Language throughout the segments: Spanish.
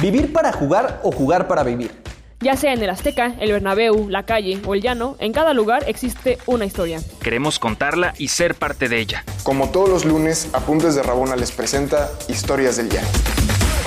¿Vivir para jugar o jugar para vivir? Ya sea en el Azteca, el Bernabéu, la calle o el llano, en cada lugar existe una historia. Queremos contarla y ser parte de ella. Como todos los lunes, Apuntes de Rabona les presenta Historias del Llano.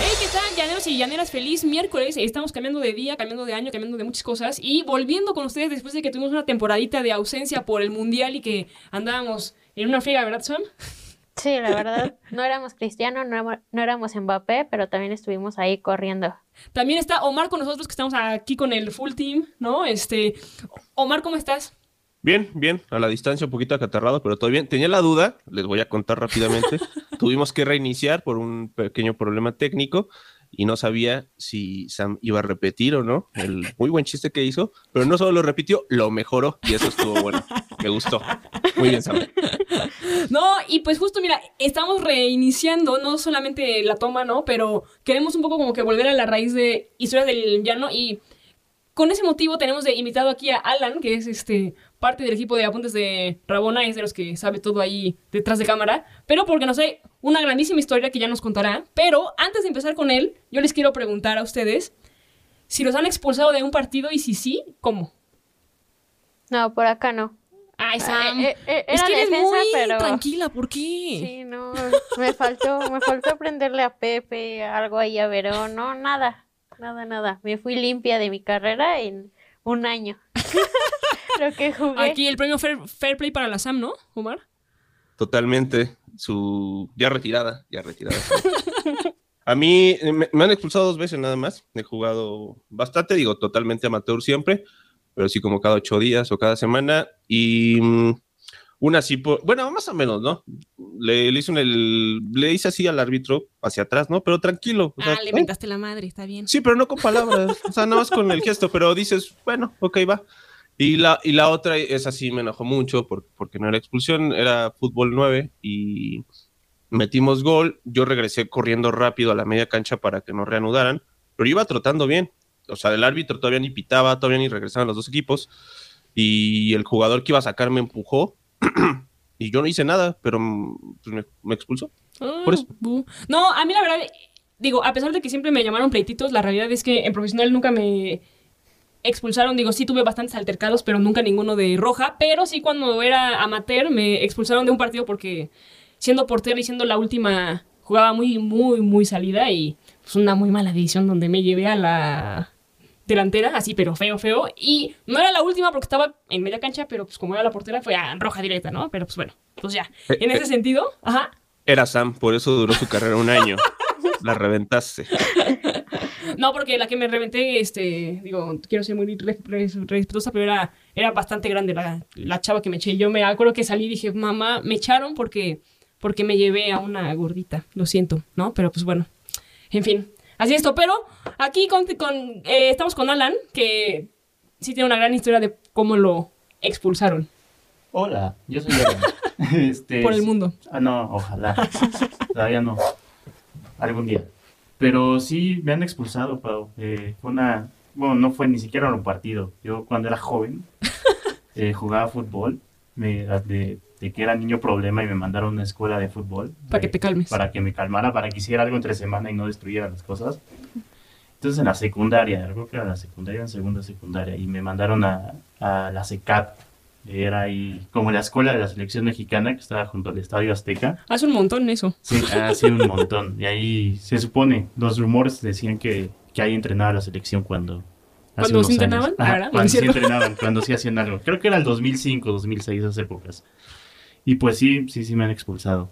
Hey, ¿qué tal, llaneros y llaneras? Feliz miércoles. Estamos cambiando de día, cambiando de año, cambiando de muchas cosas y volviendo con ustedes después de que tuvimos una temporadita de ausencia por el mundial y que andábamos en una friega, ¿verdad, Sam? Sí, la verdad, no éramos cristianos, no éramos, no éramos Mbappé, pero también estuvimos ahí corriendo. También está Omar con nosotros, que estamos aquí con el full team, ¿no? Este, Omar, ¿cómo estás? Bien, bien, a la distancia un poquito acatarrado, pero todo bien. Tenía la duda, les voy a contar rápidamente. Tuvimos que reiniciar por un pequeño problema técnico y no sabía si Sam iba a repetir o no el muy buen chiste que hizo, pero no solo lo repitió, lo mejoró y eso estuvo bueno. Me gustó. Muy bien, Sam. No, y pues justo mira, estamos reiniciando no solamente la toma, ¿no? Pero queremos un poco como que volver a la raíz de historias del llano y con ese motivo tenemos de invitado aquí a Alan, que es este parte del equipo de apuntes de Rabona, es de los que sabe todo ahí detrás de cámara, pero porque no sé, una grandísima historia que ya nos contará. Pero antes de empezar con él, yo les quiero preguntar a ustedes si los han expulsado de un partido y si sí, ¿cómo? No, por acá no. Ay, Sam. Eh, eh, eh, es que eres defensa, muy pero- tranquila, ¿por qué? Sí, no, me faltó, me faltó aprenderle a Pepe, algo ahí a Verón, no, nada, nada, nada. Me fui limpia de mi carrera en un año. Lo que jugué. Aquí el premio Fair, Fair Play para la Sam, ¿no, Omar? Totalmente. Su. Ya retirada, ya retirada. A mí eh, me, me han expulsado dos veces nada más. He jugado bastante, digo, totalmente amateur siempre, pero sí como cada ocho días o cada semana. Y mm, una sí, por, bueno, más o menos, ¿no? Le, le hice un, el, le hice así al árbitro hacia atrás, ¿no? Pero tranquilo. o sea, ah, le "Eh". la madre, está bien. Sí, pero no con palabras, o sea, nada más con el gesto, pero dices, bueno, ok, va. Y la, y la otra es así, me enojó mucho por- porque no era expulsión, era fútbol 9 y metimos gol. Yo regresé corriendo rápido a la media cancha para que nos reanudaran, pero iba trotando bien. O sea, el árbitro todavía ni pitaba, todavía ni regresaban los dos equipos. Y el jugador que iba a sacar me empujó y yo no hice nada, pero mm, pues, me, me expulsó. Ah, Por eso. bu. No, a mí la verdad, digo, a pesar de que siempre me llamaron pleititos, la realidad es que en profesional nunca me expulsaron. Digo, sí tuve bastantes altercados, pero nunca ninguno de roja. Pero sí cuando era amateur me expulsaron de un partido porque siendo portero y siendo la última jugaba muy, muy, muy salida y pues una muy mala decisión donde me llevé a la delantera, así pero feo, feo. Y no era la última porque estaba en media cancha, pero pues como era la portera fue a roja directa, ¿no? Pero pues bueno, pues ya. Eh, En ese eh. sentido, ajá. Era Sam, por eso duró su carrera un año. La reventaste. No, porque la que me reventé, este, digo, quiero ser muy re- re- respetuosa, pero era, era bastante grande la, la chava que me eché. Yo me acuerdo que salí y dije, mamá, me echaron porque, porque me llevé a una gordita. Lo siento, ¿no? Pero pues bueno, en fin. Así esto, pero aquí con, con, eh, estamos con Alan, que sí tiene una gran historia de cómo lo expulsaron Hola, yo soy Alan. Este, por el mundo. Ah, no, ojalá. Todavía no. Algún día. Pero sí, me han expulsado, Pau. Eh, fue una... Bueno, no fue ni siquiera un partido. Yo cuando era joven eh, jugaba fútbol. Me, de, de que era niño problema y me mandaron a una escuela de fútbol. Para que te calmes. Para que me calmara, para que hiciera algo entre semana y no destruyera las cosas. Entonces en la secundaria, creo que era la secundaria, en segunda secundaria, y me mandaron a, a la SECAT. Era ahí como la escuela de la selección mexicana que estaba junto al Estadio Azteca. Hace un montón eso. Sí, ha sido un montón. Y ahí se supone, los rumores decían que, que ahí entrenaba la selección cuando... hace ¿Cuando se entrenaban? Ajá, ¿Verdad? ¿No cuando sí cierto? entrenaban, cuando sí hacían algo. Creo que era el 2005, 2006, esas épocas. Y pues sí, sí, sí me han expulsado.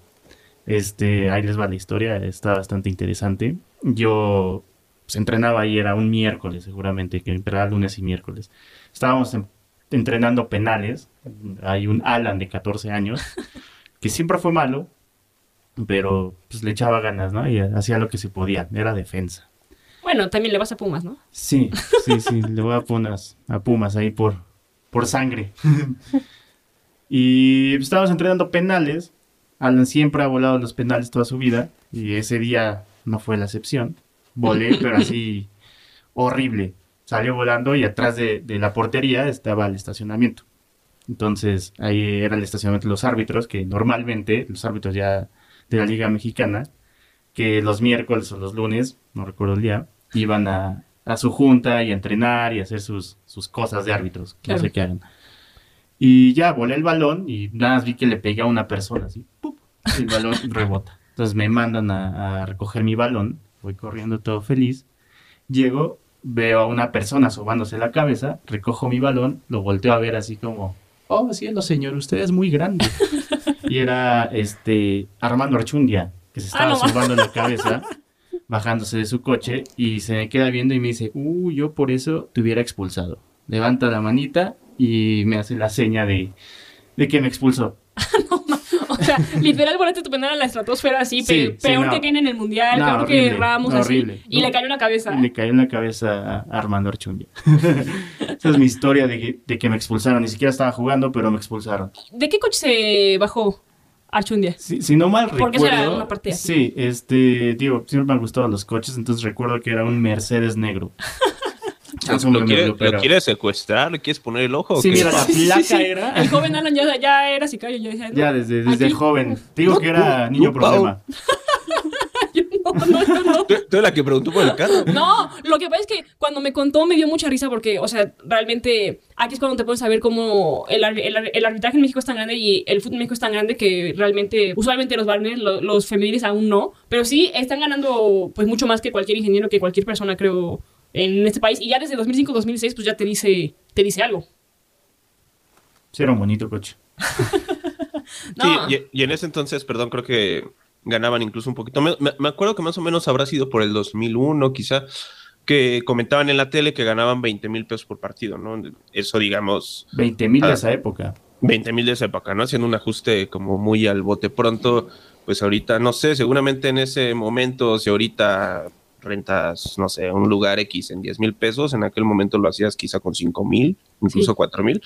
Este, ahí les va la historia, está bastante interesante. Yo pues, entrenaba ahí, era un miércoles seguramente, que era lunes y miércoles. Estábamos en- entrenando penales. Hay un Alan de 14 años, que siempre fue malo, pero pues le echaba ganas, ¿no? Y hacía lo que se podía, era defensa. Bueno, también le vas a Pumas, ¿no? Sí, sí, sí, le voy a Pumas, a Pumas ahí por, por sangre. y pues, estábamos entrenando penales. Alan siempre ha volado los penales toda su vida y ese día no fue la excepción. Volé, pero así horrible. Salió volando y atrás de, de la portería estaba el estacionamiento. Entonces ahí era el estacionamiento de los árbitros, que normalmente los árbitros ya de la Liga Mexicana, que los miércoles o los lunes, no recuerdo el día, iban a, a su junta y a entrenar y a hacer sus, sus cosas de árbitros, que no Claro. sé qué hagan. Y ya volé el balón y nada más vi que le pegué a una persona así. el balón rebota. Entonces me mandan a, a recoger mi balón. Voy corriendo todo feliz. Llego, veo a una persona sobándose la cabeza, recojo mi balón, lo volteo a ver así como, oh, cielo señor, usted es muy grande. y era este Armando Archundia, que se Ah, estaba no sobando la cabeza, bajándose de su coche y se me queda viendo y me dice, uh, yo por eso te hubiera expulsado. Levanta la manita y me hace la seña de, de que me expulsó. O sea, literal, volaste tu penal a la estratosfera así, Sí, pe- sí, peor no. que Kane en el mundial, No, peor que Ramos no, así. Y le cayó en la cabeza. Le cayó en la cabeza a Armando Archundia. Esa es mi historia de que, de que me expulsaron. Ni siquiera estaba jugando, pero me expulsaron. ¿De qué coche se bajó Archundia? Si, si no mal Porque recuerdo. era una parte así. Sí, este, digo, siempre me han gustado los coches, entonces recuerdo que era un Mercedes negro. ¿Lo, quieres, BMW, pero- ¿Lo quieres secuestrar? ¿Le quieres poner el ojo? Sí, qué? mira, la placa sí, sí. era. El joven Alan ya, ya era sicario. Yo decía, no, Ya desde, desde aquí- joven. Te digo que era niño Upa, problema. yo no, no, no, no. ¿Tú, tú eres la que preguntó por el carro? No, lo que pasa es que cuando me contó me dio mucha risa porque, o sea, realmente aquí es cuando te puedes saber cómo el arbitraje en México es tan grande y el fútbol en México es tan grande que realmente, usualmente los varones, lo- los femeniles aún no, pero sí están ganando pues mucho más que cualquier ingeniero, que cualquier persona creo en este país y ya desde 2005-2006 pues ya te dice, te dice algo. Sí, era un bonito coche. No. Sí, y, y en ese entonces, perdón, creo que ganaban incluso un poquito. Me, me- me acuerdo que más o menos habrá sido por el 2001, quizá, que comentaban en la tele que ganaban 20 mil pesos por partido, ¿no? Eso, digamos, 20 mil de Ah. esa época. 20 mil de esa época, ¿no? Haciendo un ajuste como muy al bote pronto, pues ahorita, no sé, seguramente en ese momento, si ahorita rentas, no sé, un lugar X en 10 mil pesos, en aquel momento lo hacías quizá con 5 mil, incluso Sí. 4 mil.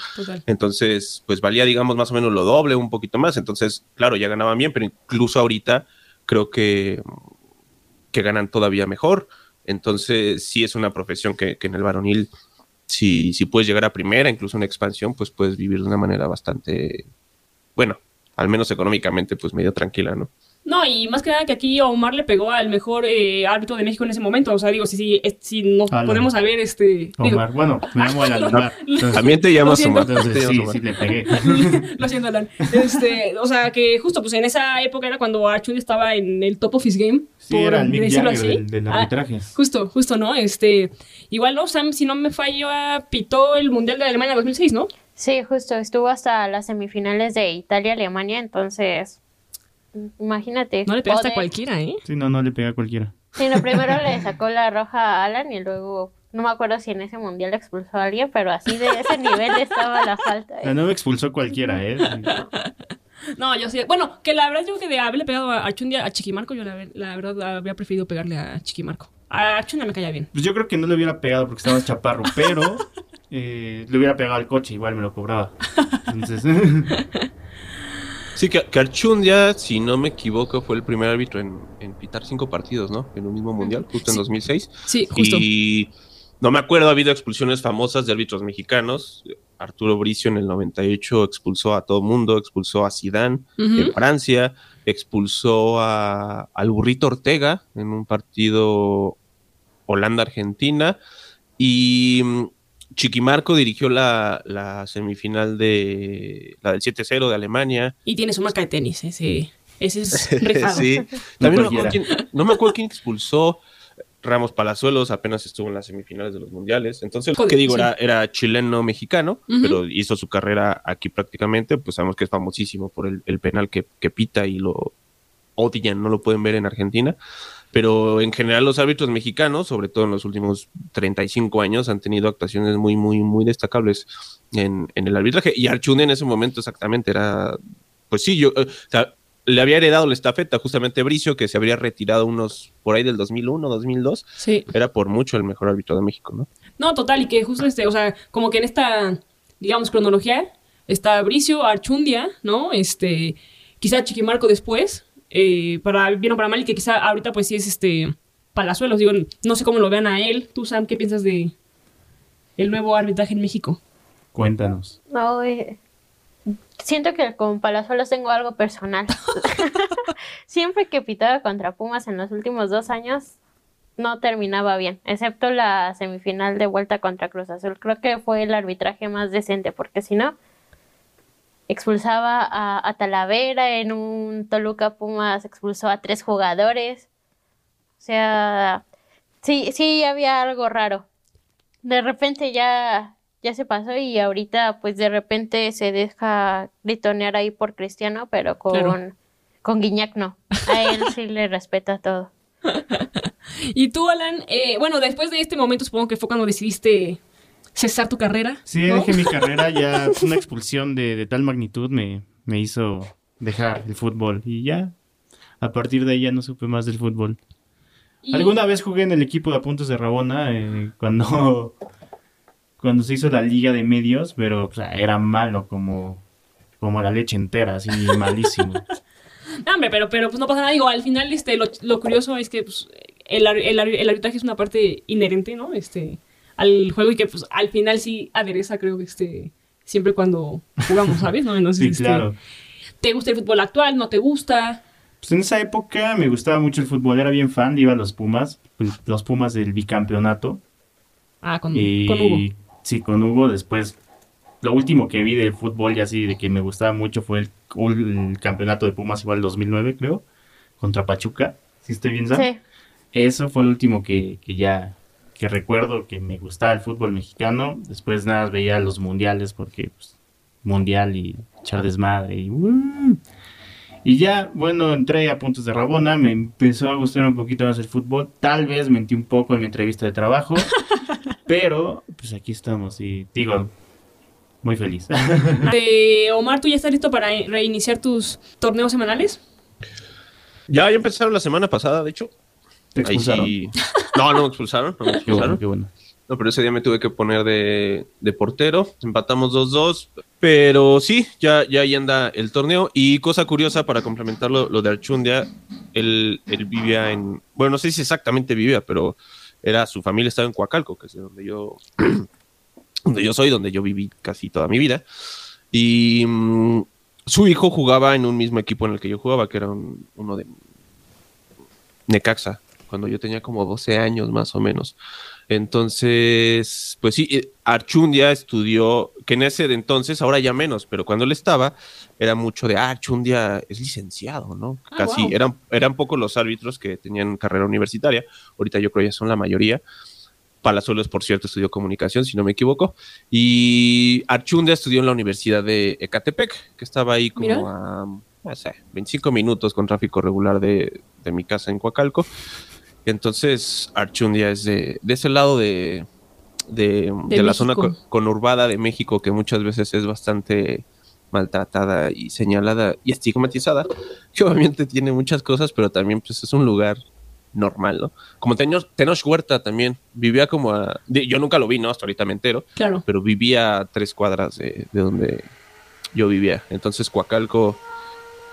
Entonces, pues valía, digamos, más o menos lo doble, un poquito más. Entonces, claro, ya ganaban bien, pero incluso ahorita creo que, que ganan todavía mejor. Entonces, sí es una profesión que, que en el varonil, si, si puedes llegar a primera, incluso en expansión, pues puedes vivir de una manera bastante, bueno, al menos económicamente, pues medio tranquila, ¿no? No, y más que nada que aquí Omar le pegó al mejor eh, árbitro de México en ese momento. O sea, digo, si, si, si nos Alan. podemos saber, este. digo, Omar, bueno, me llamo Alan Omar. También te llamas siento. Omar. entonces sí, Omar. sí le pegué. Lo siento, Alan. Este, o sea, que justo pues en esa época era cuando Archun estaba en el top of his game. Sí, por era el Mick decirlo Jagger así. del, del Ah, arbitraje. justo, justo, ¿no? Este, igual, ¿no? Sam, si no me fallo, ah, pitó el Mundial de Alemania 2006, ¿no? Sí, justo, estuvo hasta las semifinales de Italia-Alemania, entonces, imagínate. No le pegaste a cualquiera, ¿eh? Sí, no, no le pegué a cualquiera. Sí, no, primero le sacó la roja a Alan y luego, no me acuerdo si en ese mundial expulsó a alguien, pero así de ese nivel estaba la falta. Ah, No me expulsó cualquiera, ¿eh? No, yo sí. Bueno, que la verdad yo que de haberle pegado a Archundia a Chiquimarco, yo la, ver- la verdad habría preferido pegarle a Chiquimarco. A Archundia me caía bien. Pues yo creo que no le hubiera pegado porque estaba chaparro, pero eh, le hubiera pegado al coche, igual me lo cobraba. Entonces, Sí, que, que Archundia, si no me equivoco, fue el primer árbitro en, en pitar cinco partidos, ¿no? En un mismo mundial, justo en 2006. Sí, justo. Y no me acuerdo, ha habido expulsiones famosas de árbitros mexicanos. Arturo Bricio en el 98 expulsó a todo mundo, expulsó a Zidane Ujú. en Francia, expulsó a, al burrito Ortega en un partido Holanda-Argentina y mm, Chiquimarco dirigió la, la semifinal de la del 7-0 de Alemania. Y tiene su marca de tenis, ese, ese es rifado. sí. También no, me cualquiera. acuerdo quién, no me acuerdo quién expulsó. Ramos Palazuelos apenas estuvo en las semifinales de los mundiales. Entonces, Joder, que digo, sí. era, era chileno-mexicano, pero hizo su carrera aquí prácticamente. Pues sabemos que es famosísimo por el, el penal que, que pita y lo odian, no lo pueden ver en Argentina. Pero en general, los árbitros mexicanos, sobre todo en los últimos 35 años, han tenido actuaciones muy, muy, muy destacables en, en el arbitraje. Y Archundia en ese momento exactamente era pues sí, yo, eh, o sea, le había heredado la estafeta justamente Bricio, que se habría retirado unos por ahí del 2001, 2002. Sí. Era por mucho el mejor árbitro de México, ¿no? No, total, y que justo este, o sea, como que en esta, digamos, cronología está Bricio, Archundia, ¿no? Este, quizá Chiquimarco después, eh, para bien o para mal, y que quizá ahorita pues sí es este Palazuelos, digo, no sé cómo lo vean a él. Tú, Sam, ¿qué piensas de el nuevo arbitraje en México? cuéntanos. No, eh, siento que con Palazuelos tengo algo personal. Siempre que pitaba contra Pumas en los últimos dos años, no terminaba bien, excepto la semifinal de vuelta contra Cruz Azul. Creo que fue el arbitraje más decente, porque si no, expulsaba a, a Talavera en un Toluca Pumas, expulsó a tres jugadores. O sea, sí, sí había algo raro. De repente ya, ya se pasó y ahorita pues de repente se deja gritonear ahí por Cristiano, pero con, Claro. con Guiñac no. A él sí le respeta todo. Y tú, Alan, eh, bueno, después de este momento supongo que fue cuando decidiste cesar tu carrera. Sí, ¿no? dejé mi carrera, ya una expulsión de, de tal magnitud me, me hizo dejar el fútbol y ya, a partir de ahí ya no supe más del fútbol. Y- Alguna vez jugué en el equipo de Apuntes de Rabona eh, cuando, cuando se hizo la liga de medios, pero o sea, era malo como, como la leche entera, así malísimo. No, hombre, pero, pero pues no pasa nada. Digo, al final este, lo, lo curioso es que pues, el, el, el arbitraje es una parte inherente, ¿no? Este, al juego y que pues al final sí adereza, creo que este, siempre cuando jugamos, ¿sabes? ¿No? Entonces, Sí, este, claro. ¿te gusta el fútbol actual? ¿No te gusta? Pues en esa época me gustaba mucho el fútbol, era bien fan, iba a los Pumas, pues, los Pumas del bicampeonato. Ah, con, Y con Hugo. sí, con Hugo. Después, lo último que vi del fútbol y así de que me gustaba mucho fue el, el campeonato de Pumas, igual 2009, creo, contra Pachuca. ¿Sí estoy bien, Sam? Sí. Eso fue el último que, que ya que recuerdo que me gustaba el fútbol mexicano. Después nada, más veía los mundiales porque pues, mundial y echar desmadre y ¡uh! Y ya, bueno, entré a puntos de Rabona, me empezó a gustar un poquito más el fútbol. Tal vez mentí un poco en mi entrevista de trabajo, pero pues aquí estamos y digo, muy feliz. Eh, Omar, ¿tú ya estás listo para reiniciar tus torneos semanales? Ya, ya empezaron la semana pasada, de hecho. ¿Te Ahí expulsaron? sí- No, no me expulsaron. No me Qué expulsaron. bueno, qué bueno. No, pero ese día me tuve que poner de, de portero. Empatamos 2-2. Pero sí, ya, ya ahí anda el torneo. Y cosa curiosa para complementar lo, lo de Archundia, él, él vivía en. Bueno, no sé si exactamente vivía, pero era su familia estaba en Coacalco, que es de donde yo, donde yo soy, donde yo viví casi toda mi vida. Y mm, su hijo jugaba en un mismo equipo en el que yo jugaba, que era un- uno de Necaxa, cuando yo tenía como 12 años más o menos. Entonces, pues sí, Archundia estudió, que en ese de entonces, ahora ya menos, pero cuando él estaba, era mucho de, ah, Archundia es licenciado, ¿no? Ah, Casi, wow. eran, eran pocos los árbitros que tenían carrera universitaria, ahorita yo creo ya son la mayoría. Palazuelos, por cierto, estudió comunicación, si no me equivoco. Y Archundia estudió en la Universidad de Ecatepec, que estaba ahí como Mira. a, no sé, 25 minutos con tráfico regular de, de mi casa en Coacalco. Entonces, Archundia es de, de ese lado de, de, de la zona conurbada de México, que muchas veces es bastante maltratada y señalada y estigmatizada, que obviamente tiene muchas cosas, pero también pues, es un lugar normal, ¿no? Como Tenoch, Tenoch Huerta también, vivía como a... yo nunca lo vi, ¿no? Hasta ahorita me entero, Claro. pero vivía a tres cuadras de, de donde yo vivía. Entonces, Coacalco,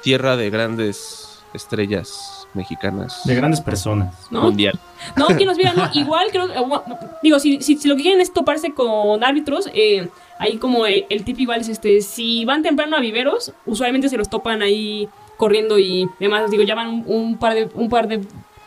tierra de grandes estrellas mexicanas. De grandes personas. ¿No? Mundial. No, que nos vean, ¿no? Igual creo que, bueno, digo, si, si, si lo que quieren es toparse con árbitros, eh, ahí como el, el tip igual es este, si van temprano a viveros, usualmente se los topan ahí corriendo y demás, digo, ya van un, un par de, un par de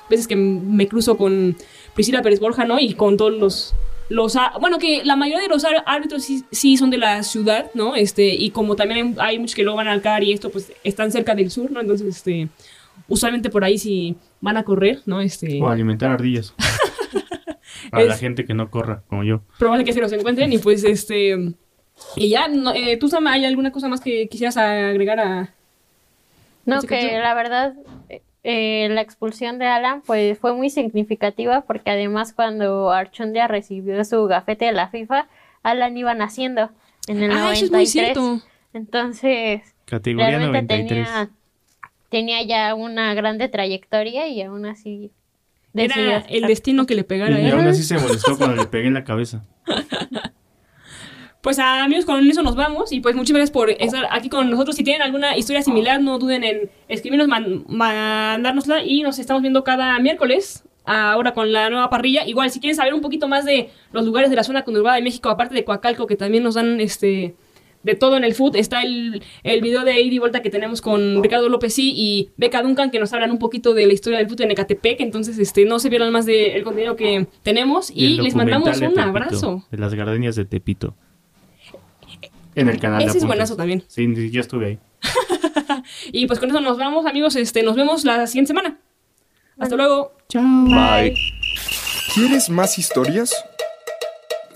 veces que me cruzo con Priscila Pérez Borja, ¿no? Y con todos los, los, bueno, que la mayoría de los árbitros sí, sí son de la ciudad, ¿no? Este, y como también hay, hay muchos que luego van al CAR y esto, pues, están cerca del sur, ¿no? Entonces, este, usualmente por ahí sí van a correr, ¿no? Este... O alimentar ardillas. Para la gente que no corra, como yo. probable que se los encuentren y pues este y ya no, eh, tú Sam hay alguna cosa más que quisieras agregar a No, ¿Ese que la verdad, eh, la expulsión de Alan pues fue muy significativa porque además cuando Archundia recibió su gafete de la FIFA, Alan iba naciendo en el ah eso 93. es muy cierto Entonces, Categoría realmente 93. tenía, tenía ya una grande trayectoria y aún así era el destino que le pegara Y ¿eh? aún así se molestó cuando le pegué en la cabeza. pues amigos con eso nos vamos y pues muchas gracias por estar aquí con nosotros si tienen alguna historia similar no duden en escribirnos man- mandárnosla y nos estamos viendo cada miércoles ahora con la nueva parrilla igual si quieren saber un poquito más de los lugares de la zona conurbada de México aparte de Coacalco que también nos dan este de todo en el food. Está el, el video de ida y vuelta que tenemos con Ricardo López sí, y Beca Duncan que nos hablan un poquito de la historia del food en Ecatepec. Entonces, este, no se pierdan más del contenido que tenemos y, les mandamos de un Tepito, abrazo. De las gardenias de Tepito. En el canal de Ese es buenazo también. Sí, yo estuve ahí. Y pues con eso nos vamos, amigos. Este, nos vemos la siguiente semana. Hasta luego. Bye. ¿Quieres más historias?